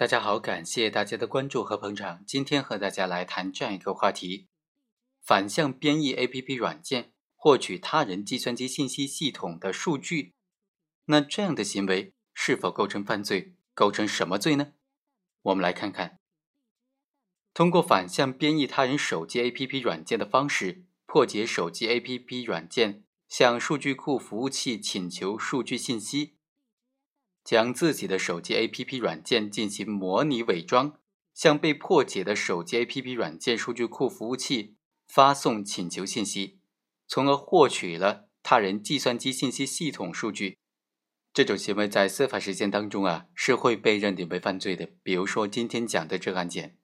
大家好，感谢大家的关注和捧场。今天和大家来谈这样一个话题：反向编译 APP 软件获取他人计算机信息系统的数据，那这样的行为是否构成犯罪？构成什么罪呢？我们来看看，通过反向编译他人手机 APP 软件的方式，破解手机 APP 软件向数据库服务器请求数据信息。将自己的手机 APP 软件进行模拟伪装，向被破解的手机 APP 软件数据库服务器发送请求信息，从而获取了他人计算机信息系统数据。这种行为在司法实践当中啊，是会被认定为犯罪的。比如说今天讲的这个案件，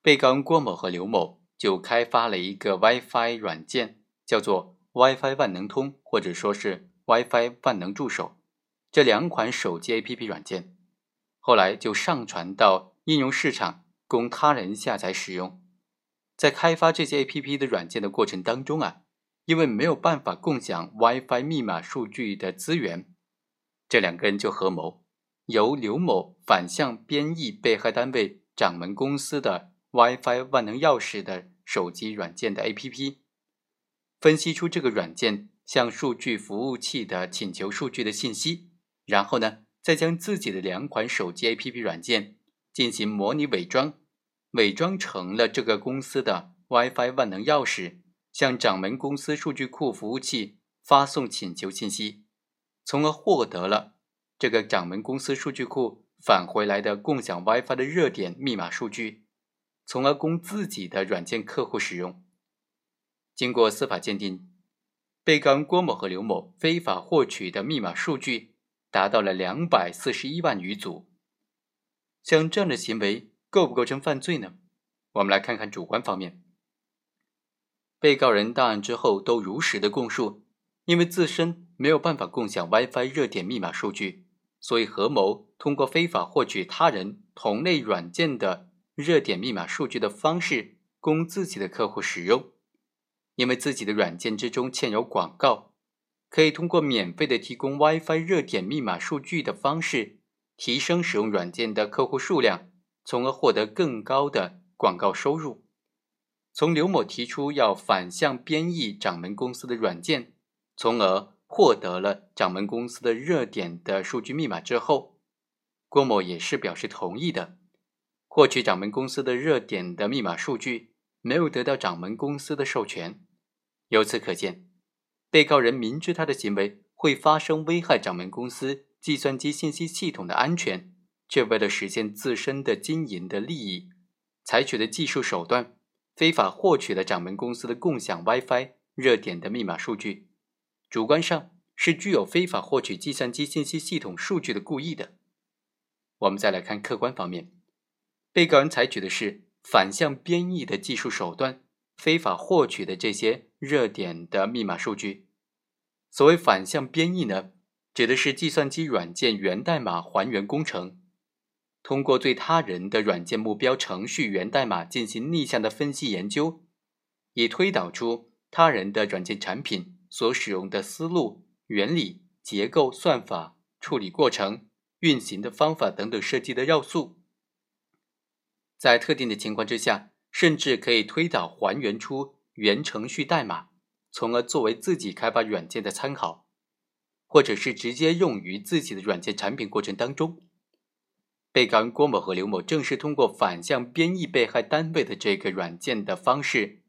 被告人郭某和刘某就开发了一个 WiFi 软件，叫做 WiFi 万能通，或者说是 WiFi 万能助手。这两款手机 APP 软件，后来就上传到应用市场，供他人下载使用。在开发这些 APP 的软件的过程当中啊，因为没有办法共享 WiFi 密码数据的资源，这两个人就合谋，由刘某反向编译被害单位掌门公司的 WiFi 万能钥匙的手机软件的 APP，分析出这个软件向数据服务器的请求数据的信息。然后呢，再将自己的两款手机 APP 软件进行模拟伪装，伪装成了这个公司的 WiFi 万能钥匙，向掌门公司数据库服务器发送请求信息，从而获得了这个掌门公司数据库返回来的共享 WiFi 的热点密码数据，从而供自己的软件客户使用。经过司法鉴定，被告人郭某和刘某非法获取的密码数据。达到了两百四十一万余组，像这样的行为构不构成犯罪呢？我们来看看主观方面。被告人到案之后都如实的供述，因为自身没有办法共享 WiFi 热点密码数据，所以合谋通过非法获取他人同类软件的热点密码数据的方式，供自己的客户使用。因为自己的软件之中嵌有广告。可以通过免费的提供 WiFi 热点密码数据的方式，提升使用软件的客户数量，从而获得更高的广告收入。从刘某提出要反向编译掌门公司的软件，从而获得了掌门公司的热点的数据密码之后，郭某也是表示同意的。获取掌门公司的热点的密码数据，没有得到掌门公司的授权，由此可见。被告人明知他的行为会发生危害掌门公司计算机信息系统的安全，却为了实现自身的经营的利益，采取的技术手段，非法获取了掌门公司的共享 WiFi 热点的密码数据，主观上是具有非法获取计算机信息系统数据的故意的。我们再来看客观方面，被告人采取的是反向编译的技术手段。非法获取的这些热点的密码数据，所谓反向编译呢，指的是计算机软件源代码还原工程，通过对他人的软件目标程序源代码进行逆向的分析研究，以推导出他人的软件产品所使用的思路、原理、结构、算法、处理过程、运行的方法等等设计的要素，在特定的情况之下。甚至可以推导还原出原程序代码，从而作为自己开发软件的参考，或者是直接用于自己的软件产品过程当中。被告人郭某和刘某正是通过反向编译被害单位的这个软件的方式，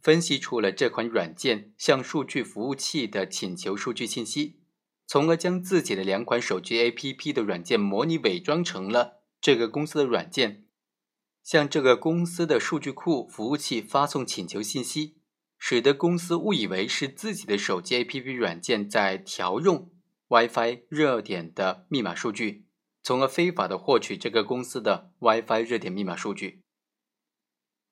分析出了这款软件向数据服务器的请求数据信息，从而将自己的两款手机 APP 的软件模拟伪装成了这个公司的软件。向这个公司的数据库服务器发送请求信息，使得公司误以为是自己的手机 APP 软件在调用 WiFi 热点的密码数据，从而非法的获取这个公司的 WiFi 热点密码数据。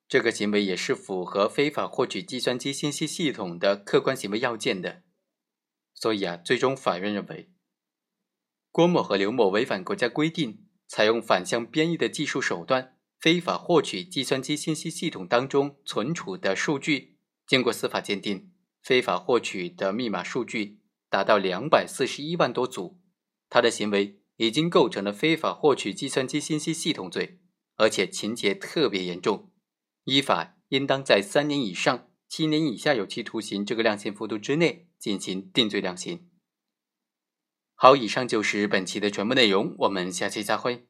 这个行为也是符合非法获取计算机信息系统的客观行为要件的。所以啊，最终法院认为，郭某和刘某违反国家规定，采用反向编译的技术手段。非法获取计算机信息系统当中存储的数据，经过司法鉴定，非法获取的密码数据达到两百四十一万多组，他的行为已经构成了非法获取计算机信息系统罪，而且情节特别严重，依法应当在三年以上七年以下有期徒刑这个量刑幅度之内进行定罪量刑。好，以上就是本期的全部内容，我们下期再会。